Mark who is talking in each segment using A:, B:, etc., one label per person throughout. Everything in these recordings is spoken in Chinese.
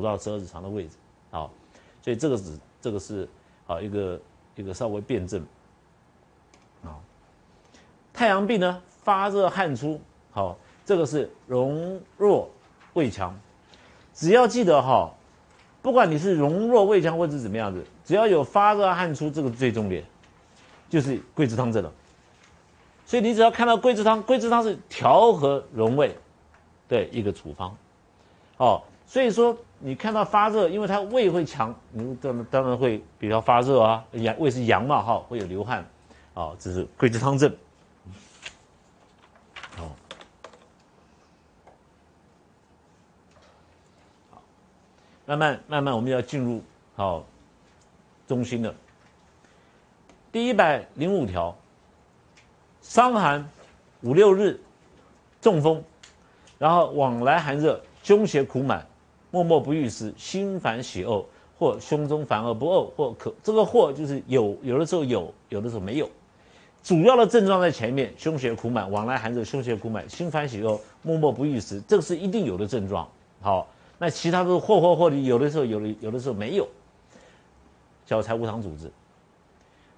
A: 五到十二指肠的位置，好，所以这个是这个是好一个一个稍微辩证，啊，太阳病呢发热汗出，好，这个是荣弱胃强，只要记得哈，不管你是荣弱胃强或者怎么样子，只要有发热汗出，这个最重点就是桂枝汤症了。所以你只要看到桂枝汤，桂枝汤是调和荣胃的一个处方，哦，所以说你看到发热，因为它胃会强，你当当然会比较发热啊，阳胃是阳嘛，哈，会有流汗，哦，这是桂枝汤症，哦，好，慢慢慢慢我们要进入好中心了，第一百零五条。伤寒五六日，中风，然后往来寒热，胸胁苦满，默默不欲食，心烦喜恶，或胸中烦而不恶，或可这个或就是有有的时候有，有的时候没有。主要的症状在前面，胸胁苦满，往来寒热，胸胁苦满，心烦喜恶，默默不欲食，这个是一定有的症状。好，那其他都是或或或的，有的时候有的有的时候没有。小柴胡汤主治，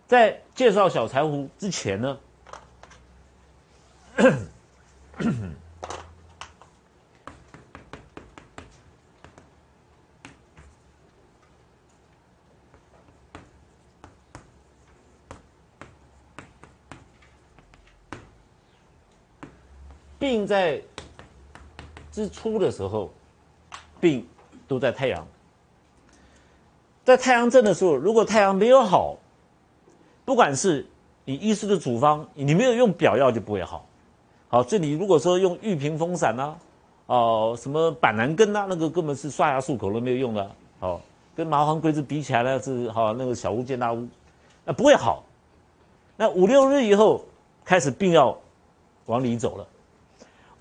A: 在介绍小柴胡之前呢。病在之初的时候，病都在太阳，在太阳症的时候，如果太阳没有好，不管是你医师的处方，你没有用表药就不会好。好，这里如果说用玉屏风散呐，哦，什么板蓝根呐，那个根本是刷牙漱口都没有用的。好，跟麻黄桂枝比起来呢，是好那个小巫见大巫，那不会好。那五六日以后开始病要往里走了，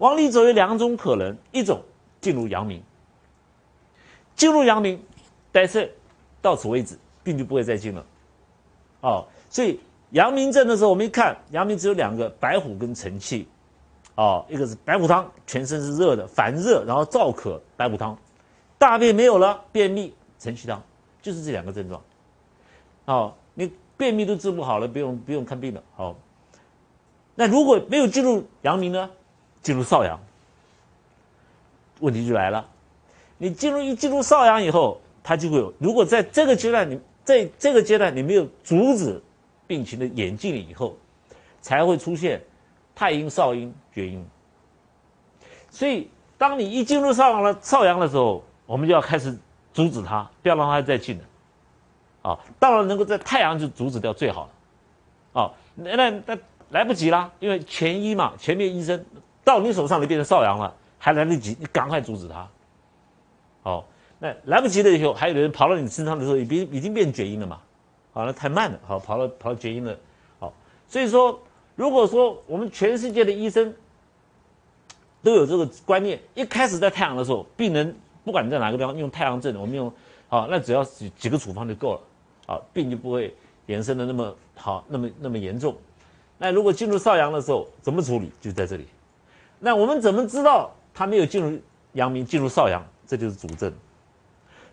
A: 往里走有两种可能，一种进入阳明，进入阳明，但是到此为止，病就不会再进了。哦，所以阳明症的时候，我们一看阳明只有两个，白虎跟承气。哦，一个是白虎汤，全身是热的，烦热，然后燥渴，白虎汤；大便没有了，便秘，承气汤，就是这两个症状。哦，你便秘都治不好了，不用不用看病了。好，那如果没有进入阳明呢？进入少阳，问题就来了。你进入一进入少阳以后，它就会有。如果在这个阶段，你在这个阶段你没有阻止病情的演进以后，才会出现。太阴、少阴、厥阴，所以当你一进入少阳了、少阳的时候，我们就要开始阻止它，不要让它再进了。啊，当然能够在太阳就阻止掉最好了。啊，那那那来不及啦，因为前医嘛，前面医生到你手上你变成少阳了，还来得及，你赶快阻止它。好，那来不及了以后，还有人跑到你身上的时候，已经已经变厥阴了嘛？好，那太慢了，好，跑到跑到厥阴了。好，所以说。如果说我们全世界的医生都有这个观念，一开始在太阳的时候，病人不管在哪个地方用太阳症，我们用好，那只要几几个处方就够了，啊，病就不会延伸的那么好，那么那么严重。那如果进入少阳的时候，怎么处理？就在这里。那我们怎么知道他没有进入阳明，进入少阳？这就是主症。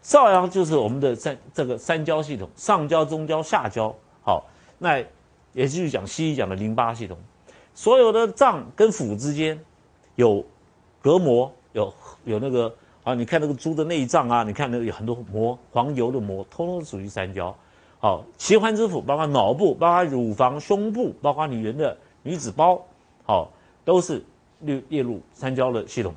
A: 少阳就是我们的三这个三焦系统，上焦、中焦、下焦。好，那。也就是讲西医讲的淋巴系统，所有的脏跟腑之间有隔膜，有有那个啊，你看那个猪的内脏啊，你看那个有很多膜，黄油的膜，通通属于三焦。好，奇环之腑包括脑部，包括乳房、胸部，包括女人的女子包，好，都是列列入三焦的系统。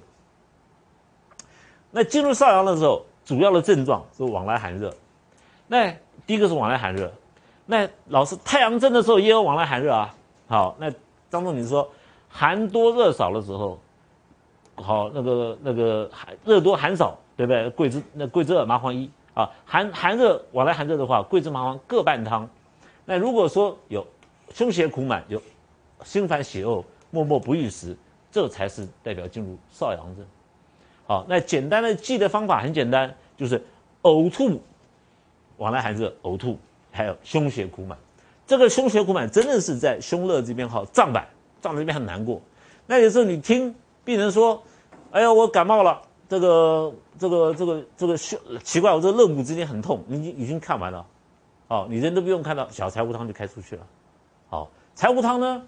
A: 那进入少阳的时候，主要的症状是往来寒热。那第一个是往来寒热。那老师太阳症的时候也有往来寒热啊。好，那张仲景说寒多热少的时候，好那个那个寒热多寒少，对不对？桂枝那桂枝二麻黄一啊，寒寒热往来寒热的话，桂枝麻黄各半汤。那如果说有胸胁苦满，有心烦喜呕，默默不欲食，这才是代表进入少阳症。好，那简单的记的方法很简单，就是呕吐，往来寒热，呕吐。还有胸胁苦满，这个胸胁苦满真的是在胸肋这边哈胀满，胀这边很难过。那有时候你听病人说：“哎呀，我感冒了，这个这个这个这个胸奇怪，我这肋骨之间很痛，你已经看完了，哦，你人都不用看到，小柴胡汤就开出去了。好，柴胡汤呢，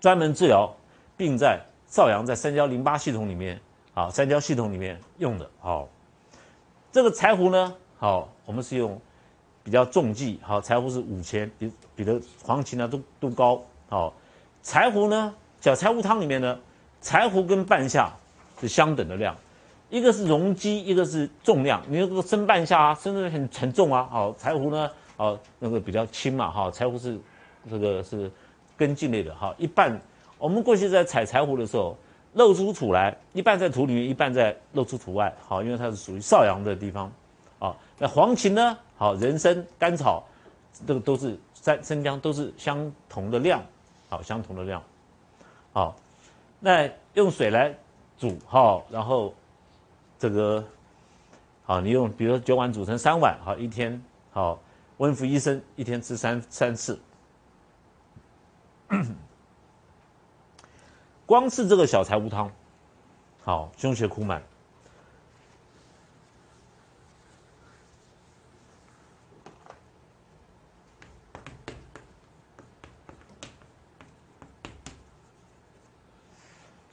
A: 专门治疗病在少阳在三焦淋巴系统里面，啊，三焦系统里面用的。好，这个柴胡呢，好，我们是用比较重剂，好，柴胡是五千，比比的黄芪呢都都高。好，柴胡呢，小柴胡汤里面呢。柴胡跟半夏是相等的量，一个是容积，一个是重量。你那个生半夏啊，生的很沉重啊。好，柴胡呢，哦，那个比较轻嘛。哈，柴胡是这个是根茎类的。哈，一半我们过去在采柴胡的时候，露出土来，一半在土里面，一半在露出土外。好，因为它是属于少阳的地方。啊，那黄芩呢？好，人参、甘草，这个都是三生姜都是相同的量。好，相同的量。好。那用水来煮哈，然后这个好，你用比如说九碗煮成三碗，好一天好温服一升，一天吃三三次。光是这个小柴胡汤，好胸胁苦满。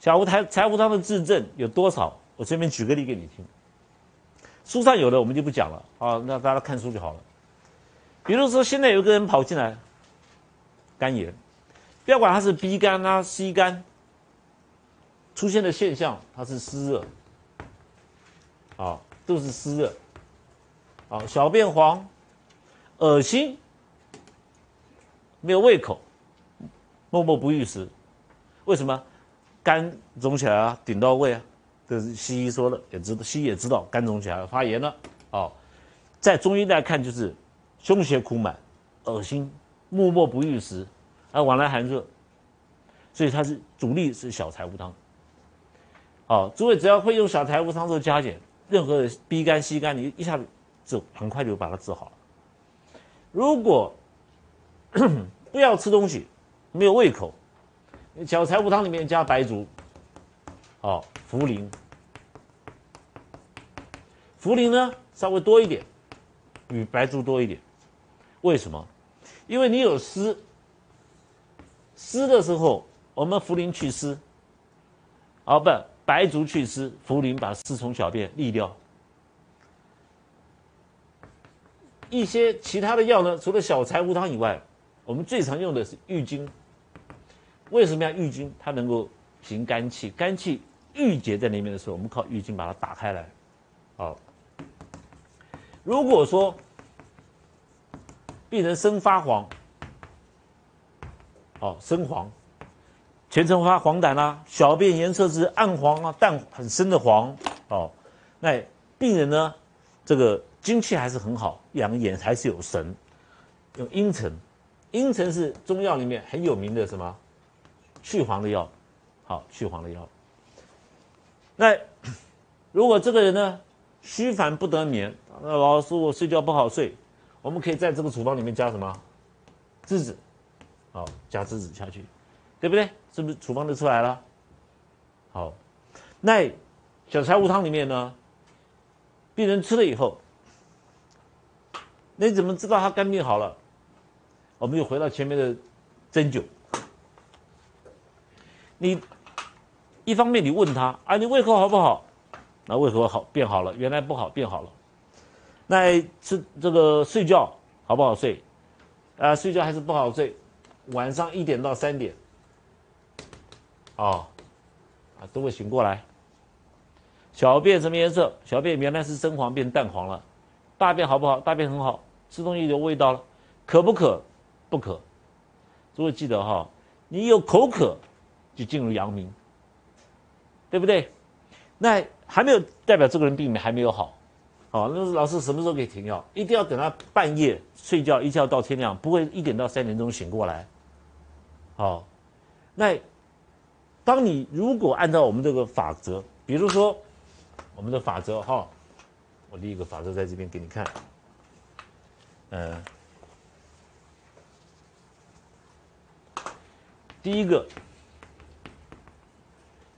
A: 小胡台柴胡汤的治症有多少？我这边举个例给你听。书上有的我们就不讲了啊，那大家看书就好了。比如说，现在有个人跑进来，肝炎，不要管它是 B 肝啊、C 肝，出现的现象它是湿热，啊，都是湿热，啊，小便黄，恶心，没有胃口，默默不欲食，为什么？肝肿起来啊，顶到胃啊，这是西医说的，也知道西医也知道肝肿起来发炎了。哦，在中医来看就是胸胁苦满、恶心、默默不欲食，啊，往来寒热，所以它是主力是小柴胡汤。好，诸位只要会用小柴胡汤做加减，任何的 B 肝、C 肝，你一下子就很快就把它治好了。如果 不要吃东西，没有胃口。小柴胡汤里面加白术，好茯苓，茯苓呢稍微多一点，比白术多一点。为什么？因为你有湿，湿的时候我们茯苓去湿，哦不，白术去湿，茯苓把湿从小便利掉。一些其他的药呢，除了小柴胡汤以外，我们最常用的是郁金。为什么要郁金？它能够行肝气，肝气郁结在那边的时候，我们靠郁金把它打开来。好，如果说病人生发黄，哦，生黄，全身发黄疸啦，小便颜色是暗黄啊，淡很深的黄，哦，那病人呢，这个精气还是很好，养眼还是有神，用茵陈，茵陈是中药里面很有名的什么？去黄的药，好，去黄的药。那如果这个人呢，虚烦不得眠，那老师我睡觉不好睡，我们可以在这个处方里面加什么？栀子，好，加栀子下去，对不对？是不是处方就出来了？好，那小柴胡汤里面呢，病人吃了以后，你怎么知道他肝病好了？我们又回到前面的针灸。你一方面你问他啊，你胃口好不好？那胃口好变好了，原来不好变好了。那吃这个睡觉好不好睡？啊，睡觉还是不好睡，晚上一点到三点，哦，啊都会醒过来。小便什么颜色？小便原来是深黄变淡黄了。大便好不好？大便很好，吃东西有味道了。渴不渴？不渴。诸位记得哈，你有口渴。就进入阳明，对不对？那还没有代表这个人病还没有好，好，那老师什么时候可以停药？一定要等他半夜睡觉，一觉到天亮，不会一点到三点钟醒过来。好，那当你如果按照我们这个法则，比如说我们的法则哈，我立一个法则在这边给你看，嗯，第一个。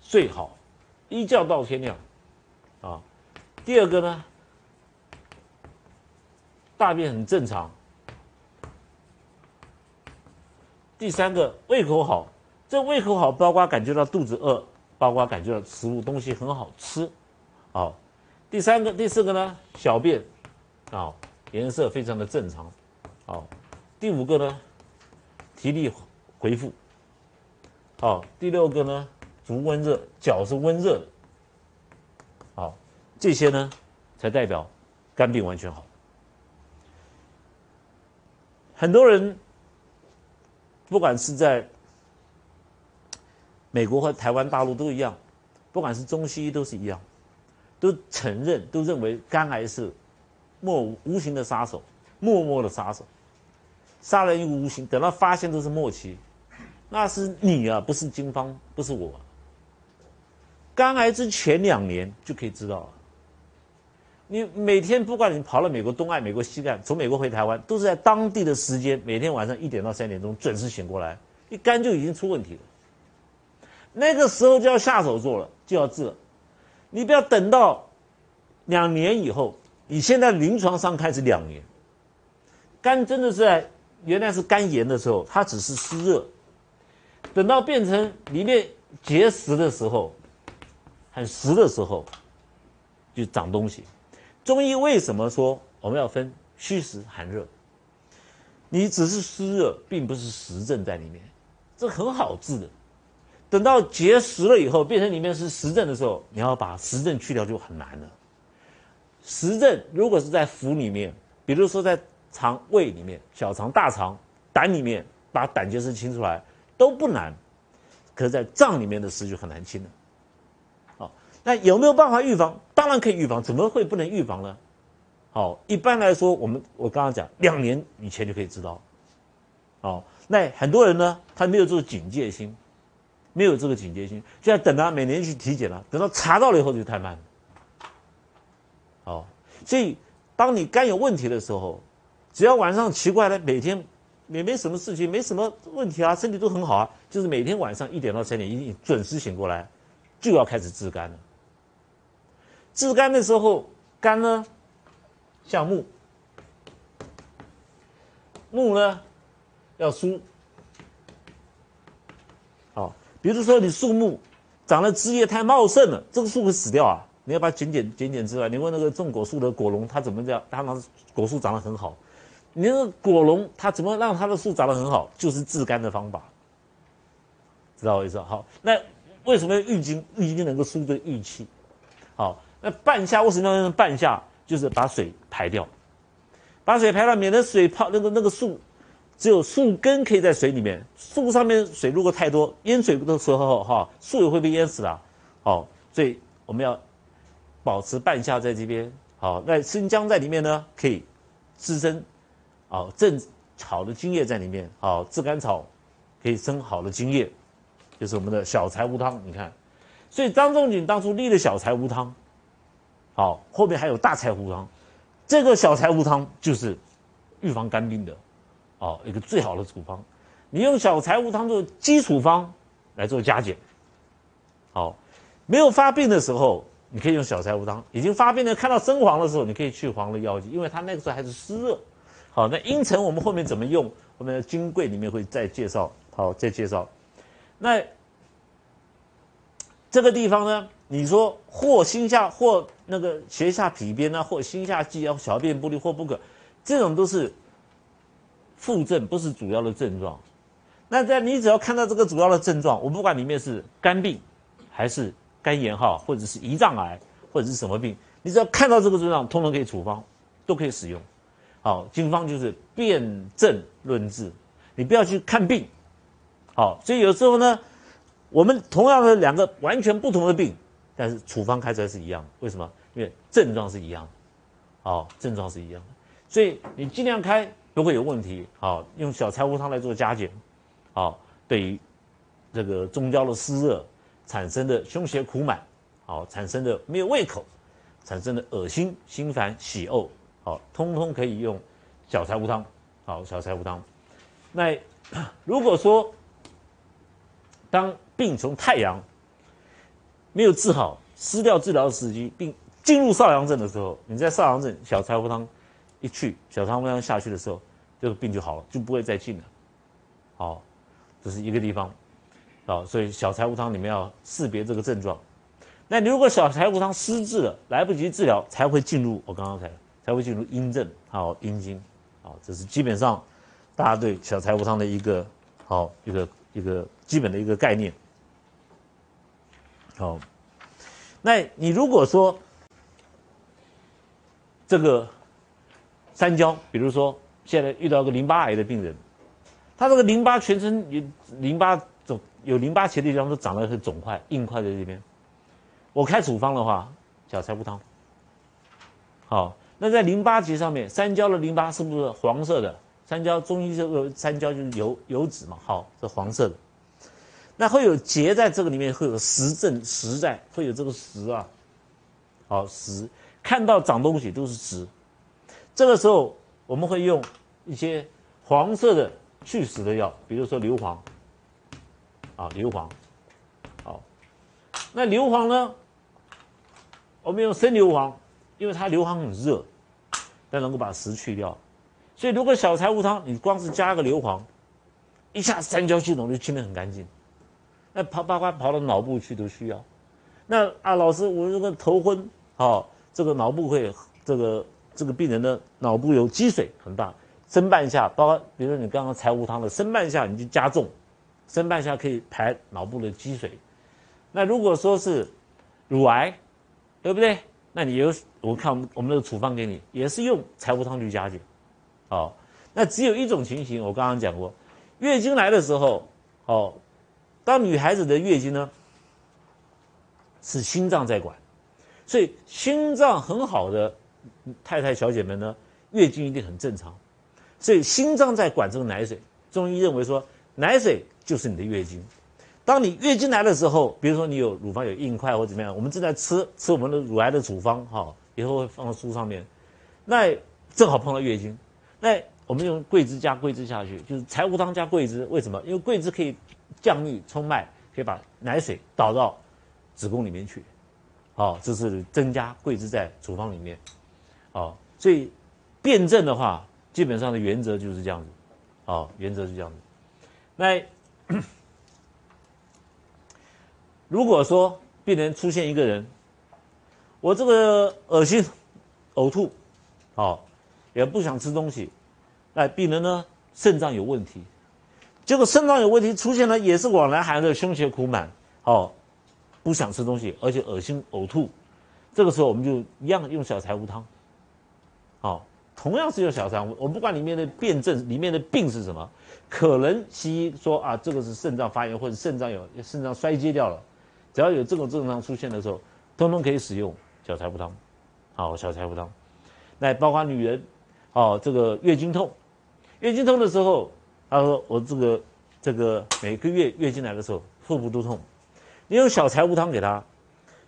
A: 睡好，一觉到天亮，啊，第二个呢，大便很正常，第三个胃口好，这胃口好包括感觉到肚子饿，包括感觉到食物东西很好吃，好，第三个第四个呢，小便，啊，颜色非常的正常，好，第五个呢，体力恢复，好，第六个呢。足温热，脚是温热的，好，这些呢才代表肝病完全好。很多人不管是在美国和台湾大陆都一样，不管是中西医都是一样，都承认都认为肝癌是默无形的杀手，默默的杀手，杀人于无形，等到发现都是末期，那是你啊，不是金方，不是我。肝癌之前两年就可以知道了。你每天不管你跑了美国东岸、美国西岸，从美国回台湾，都是在当地的时间，每天晚上一点到三点钟准时醒过来，一肝就已经出问题了。那个时候就要下手做了，就要治了。你不要等到两年以后，你现在临床上开始两年，肝真的是在原来是肝炎的时候，它只是湿热，等到变成里面结石的时候。很实的时候，就长东西。中医为什么说我们要分虚实寒热？你只是湿热，并不是实症在里面，这很好治的。等到结石了以后，变成里面是实症的时候，你要把实症去掉就很难了。实症如果是在腑里面，比如说在肠胃里面、小肠、大肠、胆里面，把胆结石清出来都不难，可是在脏里面的石就很难清了。那有没有办法预防？当然可以预防，怎么会不能预防呢？好，一般来说，我们我刚刚讲，两年以前就可以知道。好，那很多人呢，他没有这个警戒心，没有这个警戒心，就要等他每年去体检了，等到查到了以后就太慢了。好，所以当你肝有问题的时候，只要晚上奇怪了，每天也没什么事情，没什么问题啊，身体都很好啊，就是每天晚上一点到三点一定准时醒过来，就要开始治肝了。治肝的时候，肝呢像木，木呢要疏。好，比如说你树木长的枝叶太茂盛了，这个树会死掉啊！你要把它剪剪剪剪枝来。你问那个种果树的果农，他怎么这样？他让果树长得很好。你那个果农他怎么让他的树长得很好？就是治肝的方法，知道我意思？好，那为什么要郁金？郁金能够疏这郁气，好。那半夏为什么要用半夏？就是把水排掉，把水排掉，免得水泡那个那个树，只有树根可以在水里面。树上面水如果太多，淹水的时候哈，树也会被淹死的。好，所以我们要保持半夏在这边。好，那生姜在里面呢，可以滋生好正好的精液在里面。好，炙甘草可以生好的精液，就是我们的小柴胡汤。你看，所以张仲景当初立了小柴胡汤。好，后面还有大柴胡汤，这个小柴胡汤就是预防肝病的，哦，一个最好的处方。你用小柴胡汤做基础方来做加减。好，没有发病的时候，你可以用小柴胡汤；已经发病了，看到生黄的时候，你可以去黄的药剂，因为它那个时候还是湿热。好，那茵陈我们后面怎么用？我们的金匮里面会再介绍。好，再介绍。那这个地方呢？你说或心下或那个胁下痞边啊，或心下悸啊，小便不利或不可，这种都是副症，不是主要的症状。那在你只要看到这个主要的症状，我不管里面是肝病，还是肝炎哈，或者是胰脏癌，或者是什么病，你只要看到这个症状，通通可以处方，都可以使用。好，经方就是辨证论治，你不要去看病。好，所以有时候呢，我们同样的两个完全不同的病。但是处方开出来是一样，为什么？因为症状是一样的，哦，症状是一样的，所以你尽量开不会有问题。好，用小柴胡汤来做加减，好，对于这个中焦的湿热产生的胸胁苦满，好，产生的没有胃口，产生的恶心、心烦、喜呕，好，通通可以用小柴胡汤。好，小柴胡汤。那 如果说当病从太阳。没有治好，失掉治疗的时机，并进入少阳症的时候，你在少阳症小柴胡汤一去，小柴胡汤下去的时候，这个病就好了，就不会再进了。好，这是一个地方。好，所以小柴胡汤里面要识别这个症状。那你如果小柴胡汤失治了，来不及治疗，才会进入我刚刚才才会进入阴症，好阴经，好，这是基本上大家对小柴胡汤的一个好一个一个基本的一个概念。好，那你如果说这个三焦，比如说现在遇到个淋巴癌的病人，他这个淋巴全身有淋巴肿有淋巴结的地方都长得很肿块硬块在这边。我开处方的话，小柴胡汤。好，那在淋巴结上面，三焦的淋巴是不是黄色的？三焦中医这个三焦就是油油脂嘛，好，是黄色的。那会有结在这个里面，会有实症实在，会有这个实啊，好实，看到长东西都是实。这个时候我们会用一些黄色的去实的药，比如说硫磺，啊硫磺，好，那硫磺呢？我们用生硫磺，因为它硫磺很热，但能够把实去掉。所以如果小柴胡汤，你光是加个硫磺，一下三焦系统就清得很干净。那跑八卦跑到脑部去都需要。那啊，老师，我这个头昏，好，这个脑部会这个这个病人的脑部有积水很大，生半夏，包括比如说你刚刚柴胡汤的生半夏，你就加重，生半夏可以排脑部的积水。那如果说是乳癌。对不对？那你有我看我们我们的处方给你，也是用柴胡汤去加减，哦，那只有一种情形，我刚刚讲过，月经来的时候，哦，当女孩子的月经呢，是心脏在管，所以心脏很好的太太小姐们呢，月经一定很正常，所以心脏在管这个奶水，中医认为说奶水就是你的月经。当你月经来的时候，比如说你有乳房有硬块或怎么样，我们正在吃吃我们的乳癌的处方，哈，以后会放到书上面。那正好碰到月经，那我们用桂枝加桂枝下去，就是柴胡汤加桂枝。为什么？因为桂枝可以降逆冲脉，可以把奶水导到子宫里面去，好，这是增加桂枝在处方里面，好，所以辩证的话，基本上的原则就是这样子，好，原则是这样子。那。如果说病人出现一个人，我这个恶心、呕吐，好，也不想吃东西，那病人呢肾脏有问题，结果肾脏有问题出现了，也是往来寒热、胸胁苦满，好，不想吃东西，而且恶心呕吐，这个时候我们就一样用小柴胡汤，好，同样是用小柴胡，我不管里面的辩证，里面的病是什么，可能西医说啊，这个是肾脏发炎或者肾脏有肾脏衰竭掉了。只要有这种症状出现的时候，通通可以使用小柴胡汤，好，小柴胡汤。那包括女人，哦，这个月经痛，月经痛的时候，他说我这个这个每个月月经来的时候腹部都痛，你用小柴胡汤给他。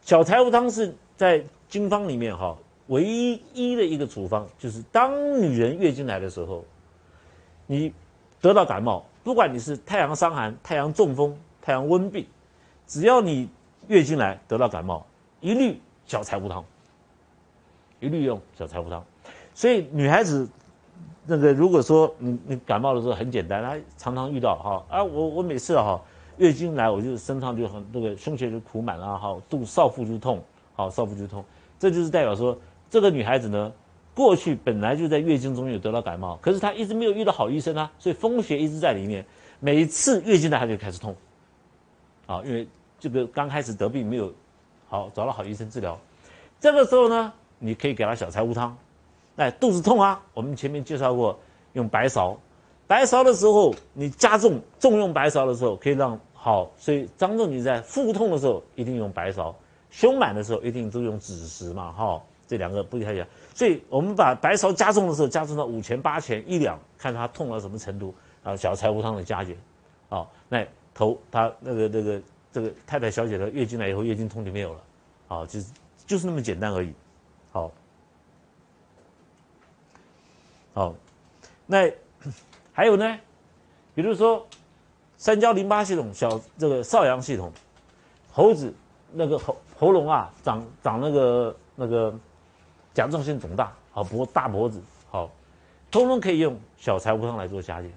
A: 小柴胡汤是在经方里面哈唯一的一个处方，就是当女人月经来的时候，你得到感冒，不管你是太阳伤寒、太阳中风、太阳温病，只要你。月经来得到感冒，一律小柴胡汤，一律用小柴胡汤。所以女孩子那个如果说你你感冒的时候很简单，她常常遇到哈啊我我每次哈月经来我就身上就很那个胸胁就苦满了哈肚少腹就痛好少腹就痛，这就是代表说这个女孩子呢过去本来就在月经中有得到感冒，可是她一直没有遇到好医生啊，所以风邪一直在里面，每次月经来她就开始痛，啊因为。这个刚开始得病没有好找了好医生治疗，这个时候呢，你可以给她小柴胡汤。哎，肚子痛啊，我们前面介绍过用白芍，白芍的时候你加重重用白芍的时候可以让好，所以张仲景在腹痛的时候一定用白芍，胸满的时候一定都用枳实嘛，哈，这两个不太一样。所以我们把白芍加重的时候加重到五钱八钱一两，看他痛到什么程度啊，小柴胡汤的加减，啊，那头他那个那个。这个太太小姐的月经来以后，月经痛就没有了，好，就是就是那么简单而已，好，好，那 还有呢，比如说三焦淋巴系统、小这个少阳系统，猴子那个喉喉咙啊长长那个那个甲状腺肿大，好脖大脖子，好，通通可以用小柴胡汤来做加减，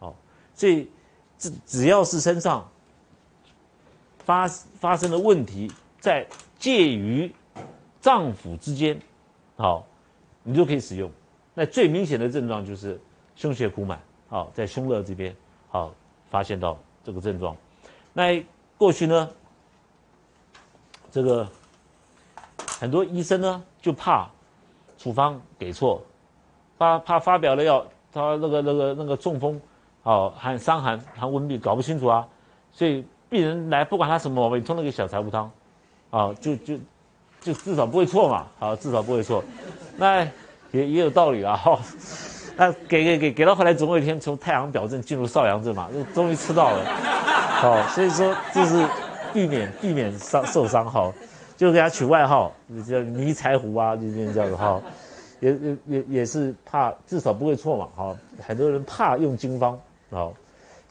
A: 好，所以只只要是身上发发生的问题，在介于脏腑之间，好，你就可以使用。那最明显的症状就是胸胁苦满，好，在胸肋这边，好，发现到这个症状。那过去呢，这个很多医生呢就怕处方给错，怕怕发表了药，他那个那个那个中风，好含伤寒含温病搞不清楚啊，所以病人来不管他什么毛病，通通给小柴胡汤，啊，就就就至少不会错嘛，好，至少不会错，那也也有道理啊，哈，那给给给给到后来总有一天从太阳表症进入少阳症嘛，就终于吃到了，好，所以说这是避免避免伤受伤。哈，就给他取外号叫迷柴胡啊，就这样子。哈，也也也也是怕至少不会错嘛，好，很多人怕用经方，好。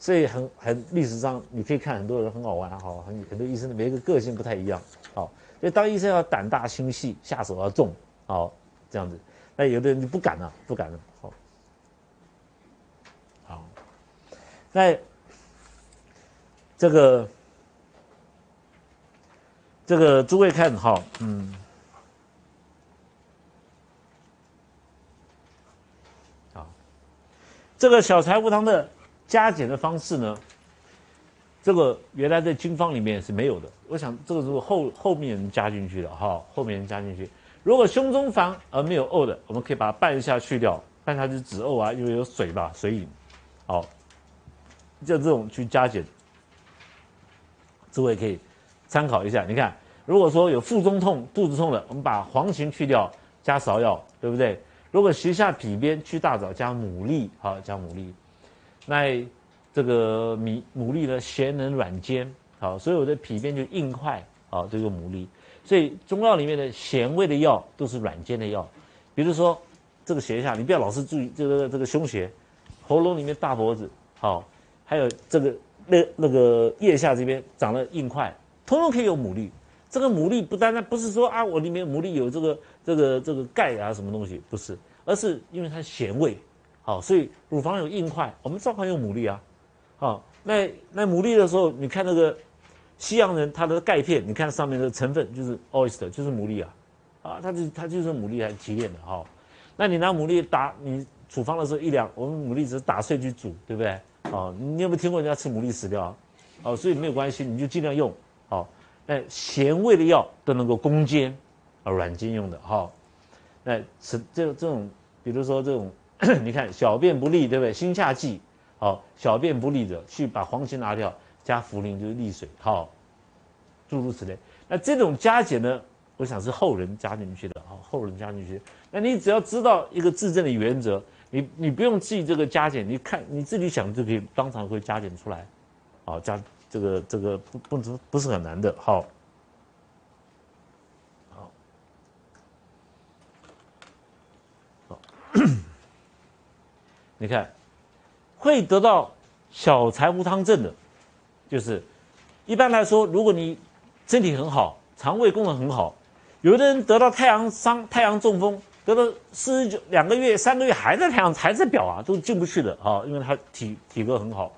A: 所以很很历史上你可以看很多人很好玩哈，很很多医生的每一个个性不太一样，好，所以当医生要胆大心细，下手要重，好这样子，那有的人就不敢了，不敢了，好，好，那这个这个诸位看哈，嗯，好，这个小柴胡汤的。加减的方式呢？这个原来在经方里面是没有的。我想这个是后后面人加进去的哈，后面人加进去。如果胸中烦而没有呕的，我们可以把它半夏去掉，半夏是止呕啊，因为有水吧，水饮。好，就这种去加减，诸位可以参考一下。你看，如果说有腹中痛、肚子痛的，我们把黄芩去掉，加芍药，对不对？如果胁下脾边，去大枣，加牡蛎，好，加牡蛎。那这个米牡蛎呢，咸能软坚，好，所以我的脾边就硬块，好，这个牡蛎。所以中药里面的咸味的药都是软坚的药，比如说这个斜下，你不要老是注意这个这个胸胁，喉咙里面大脖子，好，还有这个那那个腋下这边长了硬块，通通可以有牡蛎。这个牡蛎不单单不是说啊，我里面牡蛎有这个这个这个钙啊什么东西，不是，而是因为它咸味。好，所以乳房有硬块，我们照常用牡蛎啊。好，那那牡蛎的时候，你看那个西洋人他的钙片，你看上面的成分就是 oyster，就是牡蛎啊。啊，它就它就是牡蛎来提炼的哈。那你拿牡蛎打你处方的时候一两，我们牡蛎只是打碎去煮，对不对？哦，你有没有听过人家吃牡蛎死掉啊？哦，所以没有关系，你就尽量用。好，那咸味的药都能够攻坚，啊，软坚用的哈。那吃这这种，比如说这种。你看小便不利，对不对？心下悸，好，小便不利者去把黄芪拿掉，加茯苓就是利水，好，诸如此类。那这种加减呢，我想是后人加进去的，好，后人加进去。那你只要知道一个治症的原则，你你不用记这个加减，你看你自己想就可以当场会加减出来，好，加这个这个不不不不是很难的，好，好，好。你看，会得到小柴胡汤症的，就是一般来说，如果你身体很好，肠胃功能很好，有的人得到太阳伤、太阳中风，得到四十九两个月、三个月还在太阳还在表啊，都进不去的啊，因为他体体格很好。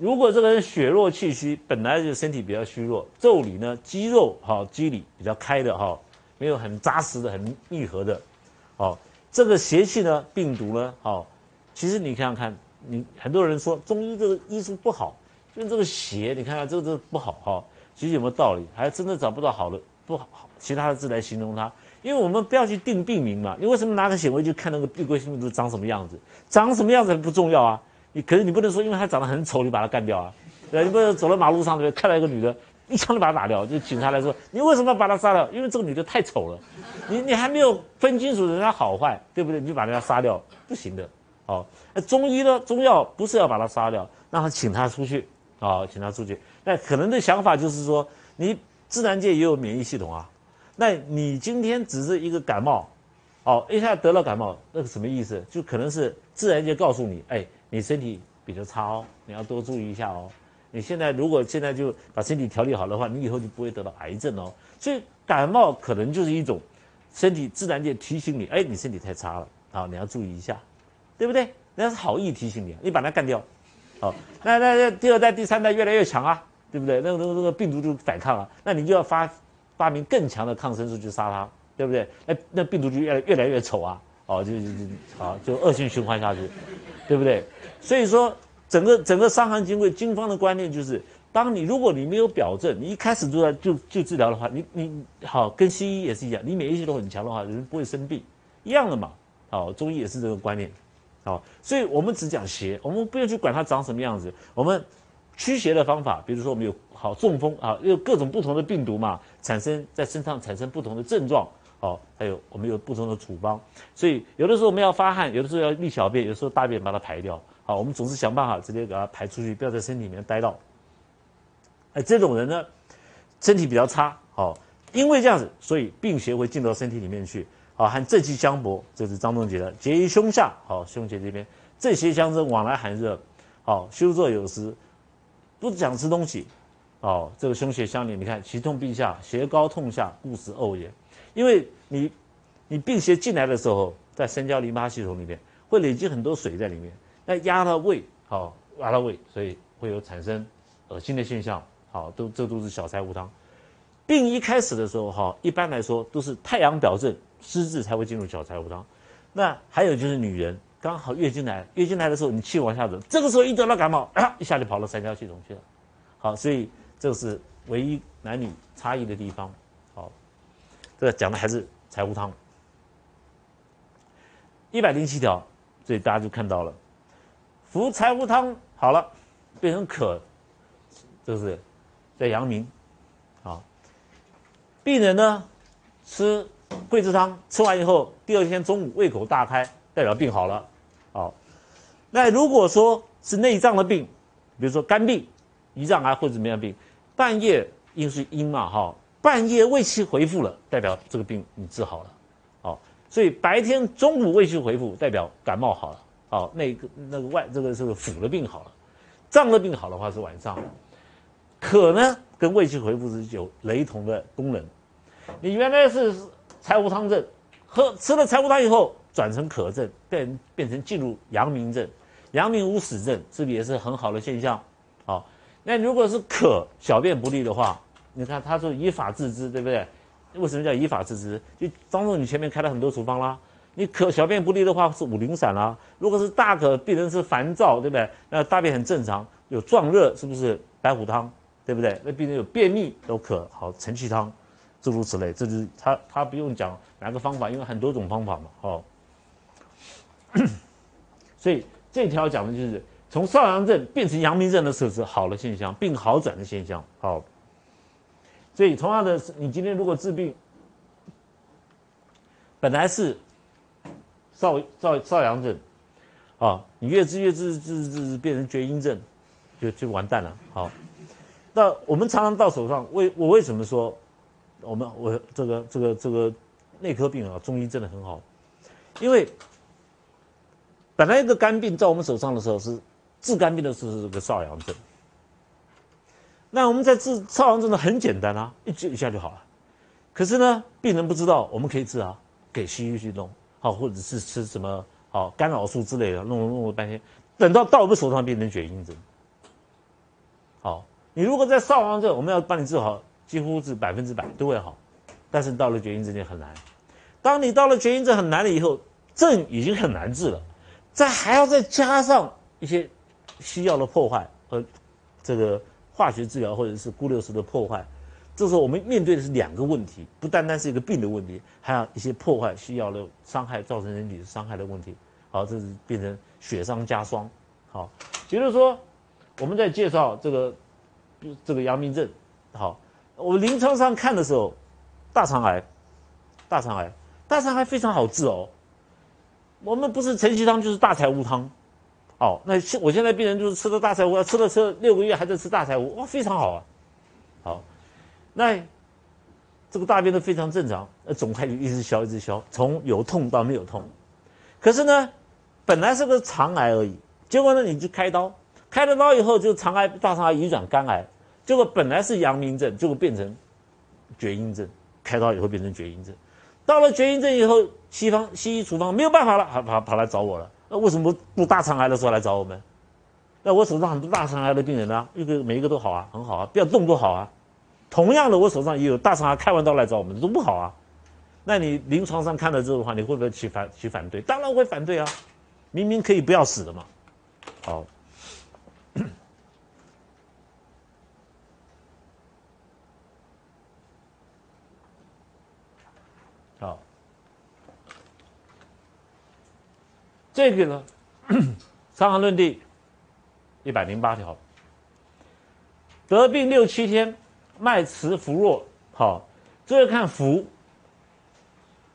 A: 如果这个人血弱气虚，本来就身体比较虚弱，腠理呢肌肉哈肌理比较开的哈，没有很扎实的、很密合的，好。这个邪气呢，病毒呢，好，其实你看看，你很多人说中医这个医术不好，因为这个邪，你看看这个这不好哈，其实有没有道理？还真的找不到好的不好其他的字来形容它，因为我们不要去定病名嘛。你为什么拿个显微镜看那个闭归性病毒长什么样子？长什么样子不重要啊，你可是你不能说因为它长得很丑，你把它干掉啊，对你不能走到马路上对看到一个女的。一枪就把他打掉，就警察来说：“你为什么要把他杀掉？因为这个女的太丑了，你你还没有分清楚人家好坏，对不对？你就把人家杀掉，不行的。哦，那中医呢？中药不是要把他杀掉，让他请他出去，啊，请他出去。那可能的想法就是说，你自然界也有免疫系统啊。那你今天只是一个感冒，哦，一下得了感冒，那个什么意思？就可能是自然界告诉你，哎，你身体比较差哦，你要多注意一下哦。”你现在如果现在就把身体调理好的话，你以后就不会得到癌症哦。所以感冒可能就是一种身体自然界提醒你，哎，你身体太差了，好，你要注意一下，对不对？那是好意提醒你，你把它干掉，好，那那那第二代、第三代越来越强啊，对不对？那个那个那个病毒就反抗了，那你就要发发明更强的抗生素去杀它，对不对？那那病毒就越来越来越丑啊，哦，就就就好，就恶性循环下去，对不对？所以说，整个整个《伤寒经》会经方的观念就是，当你如果你没有表症，你一开始就在就就治疗的话，你你好跟西医也是一样，你免疫系统很强的话，人不会生病，一样的嘛。好，中医也是这个观念。好，所以我们只讲邪，我们不要去管它长什么样子。我们驱邪的方法，比如说我们有好中风啊，有各种不同的病毒嘛，产生在身上产生不同的症状。好，还有我们有不同的处方。所以有的时候我们要发汗，有的时候要利小便，有时候大便把它排掉。好，我们总是想办法直接给它排出去，不要在身体里面待到。哎，这种人呢，身体比较差。好，因为这样子，所以病邪会进到身体里面去。好，和正气相搏，这是张仲景的结于胸下。好，胸胁这边正邪相争，往来寒热。好，休作有时，不讲吃东西。好，这个胸胁相连，你看其痛病下，胁高痛下，故使呕也。因为你，你病邪进来的时候，在三焦淋巴系统里面会累积很多水在里面，那压到胃，好压到胃，所以会有产生恶心的现象。好，都这都是小柴胡汤。病一开始的时候，哈，一般来说都是太阳表症。湿滞才会进入小柴胡汤，那还有就是女人刚好月经来，月经来的时候你气往下走，这个时候一得到感冒，啊，一下就跑到三焦系统去了。好，所以这是唯一男女差异的地方。好，这讲的还是柴胡汤。一百零七条，所以大家就看到了，服柴胡汤好了，变成渴，这是在阳明。好，病人呢吃。桂枝汤吃完以后，第二天中午胃口大开，代表病好了。好，那如果说是内脏的病，比如说肝病、胰脏癌或者怎么样病，半夜因是阴嘛哈，半夜胃气恢复了，代表这个病你治好了。好，所以白天中午胃气恢复，代表感冒好了。好，那个那个外这个这个腑的病好了，脏的病好的话是晚上。可呢跟胃气恢复是有雷同的功能。你原来是。柴胡汤症，喝吃了柴胡汤以后转成渴症，变变成进入阳明症，阳明无死症，是不是也是很好的现象？好，那如果是渴小便不利的话，你看他说以法治之，对不对？为什么叫以法治之？就当中你前面开了很多处方啦，你渴小便不利的话是五苓散啦，如果是大渴病人是烦躁，对不对？那大便很正常，有壮热，是不是白虎汤？对不对？那病人有便秘都可好承气汤。诸如此类，这就是他他不用讲哪个方法，因为很多种方法嘛，哦。所以这条讲的就是从少阳症变成阳明症的时候是好的现象，病好转的现象，好。所以同样的，你今天如果治病，本来是少少少阳症，啊，你越治越治治治变成厥阴症，就就完蛋了，好。那我们常常到手上，为我为什么说？我们我这个这个这个内科病啊，中医真的很好，因为本来一个肝病在我们手上的时候是治肝病的时候是这个少阳症，那我们在治少阳症的很简单啊，一治一下就好了。可是呢，病人不知道我们可以治啊，给西医去弄好，或者是吃什么好干扰素之类的，弄弄了半天，等到到我们手上变成厥阴症。好，你如果在少阳症，我们要帮你治好。几乎是百分之百都会好，但是到了绝阴症就很难。当你到了绝阴症很难了以后，症已经很难治了，再还要再加上一些西药的破坏和这个化学治疗或者是钴六石的破坏，这时候我们面对的是两个问题，不单单是一个病的问题，还有一些破坏西药的伤害造成人体伤害的问题。好，这是变成雪上加霜。好，比如说我们在介绍这个这个阳明症，好。我临床上看的时候，大肠癌，大肠癌，大肠癌非常好治哦。我们不是承气汤就是大柴胡汤，哦，那现我现在病人就是吃了大柴胡，吃了吃了六个月还在吃大柴胡，哇，非常好啊。好，那这个大便都非常正常，那肿块就一直消一直消，从有痛到没有痛。可是呢，本来是个肠癌而已，结果呢你就开刀，开了刀以后就肠癌大肠癌移转肝癌，结果本来是阳明症，结果变成厥阴症，开刀以后变成厥阴症，到了厥阴症以后，西方西医处方没有办法了，跑跑跑来找我了。那为什么不大肠癌的时候来找我们？那我手上很多大肠癌的病人啊，一个每一个都好啊，很好啊，不要动都好啊。同样的，我手上也有大肠癌开完刀来找我们，都不好啊。那你临床上看了之后的话，你会不会起反起反对？当然会反对啊，明明可以不要死的嘛。好。好，这个呢，《伤寒论》第一百零八条，得病六七天，脉迟浮弱，好，这个看浮，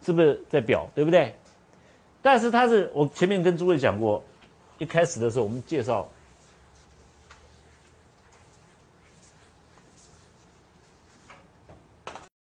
A: 是不是在表，对不对？但是它是我前面跟诸位讲过，一开始的时候我们介绍